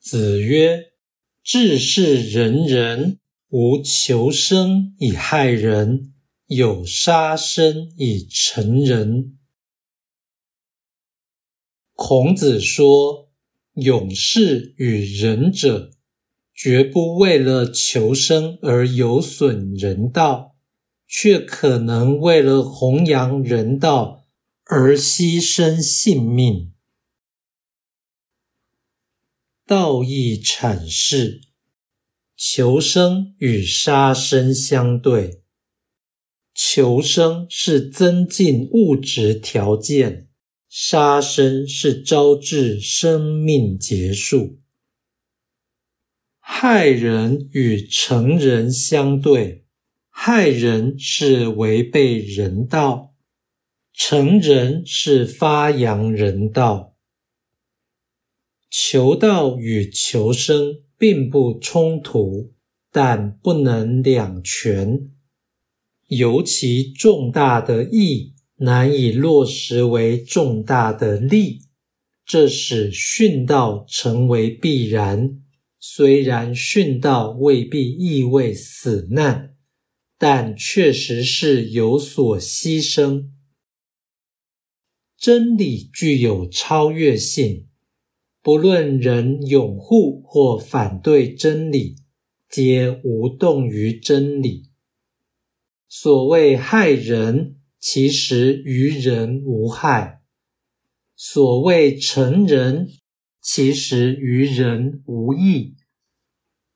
子曰：“治世仁人，无求生以害人，有杀生以成仁。”孔子说：“勇士与仁者，绝不为了求生而有损人道，却可能为了弘扬人道而牺牲性命。”道义阐释：求生与杀生相对，求生是增进物质条件。杀生是招致生命结束，害人与成人相对，害人是违背人道，成人是发扬人道。求道与求生并不冲突，但不能两全，尤其重大的义。难以落实为重大的利，这使殉道成为必然。虽然殉道未必意味死难，但确实是有所牺牲。真理具有超越性，不论人拥护或反对真理，皆无动于真理。所谓害人。其实于人无害。所谓成人，其实于人无益。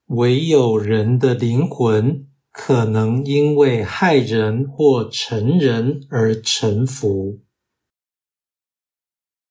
唯有人的灵魂可能因为害人或成人而臣服。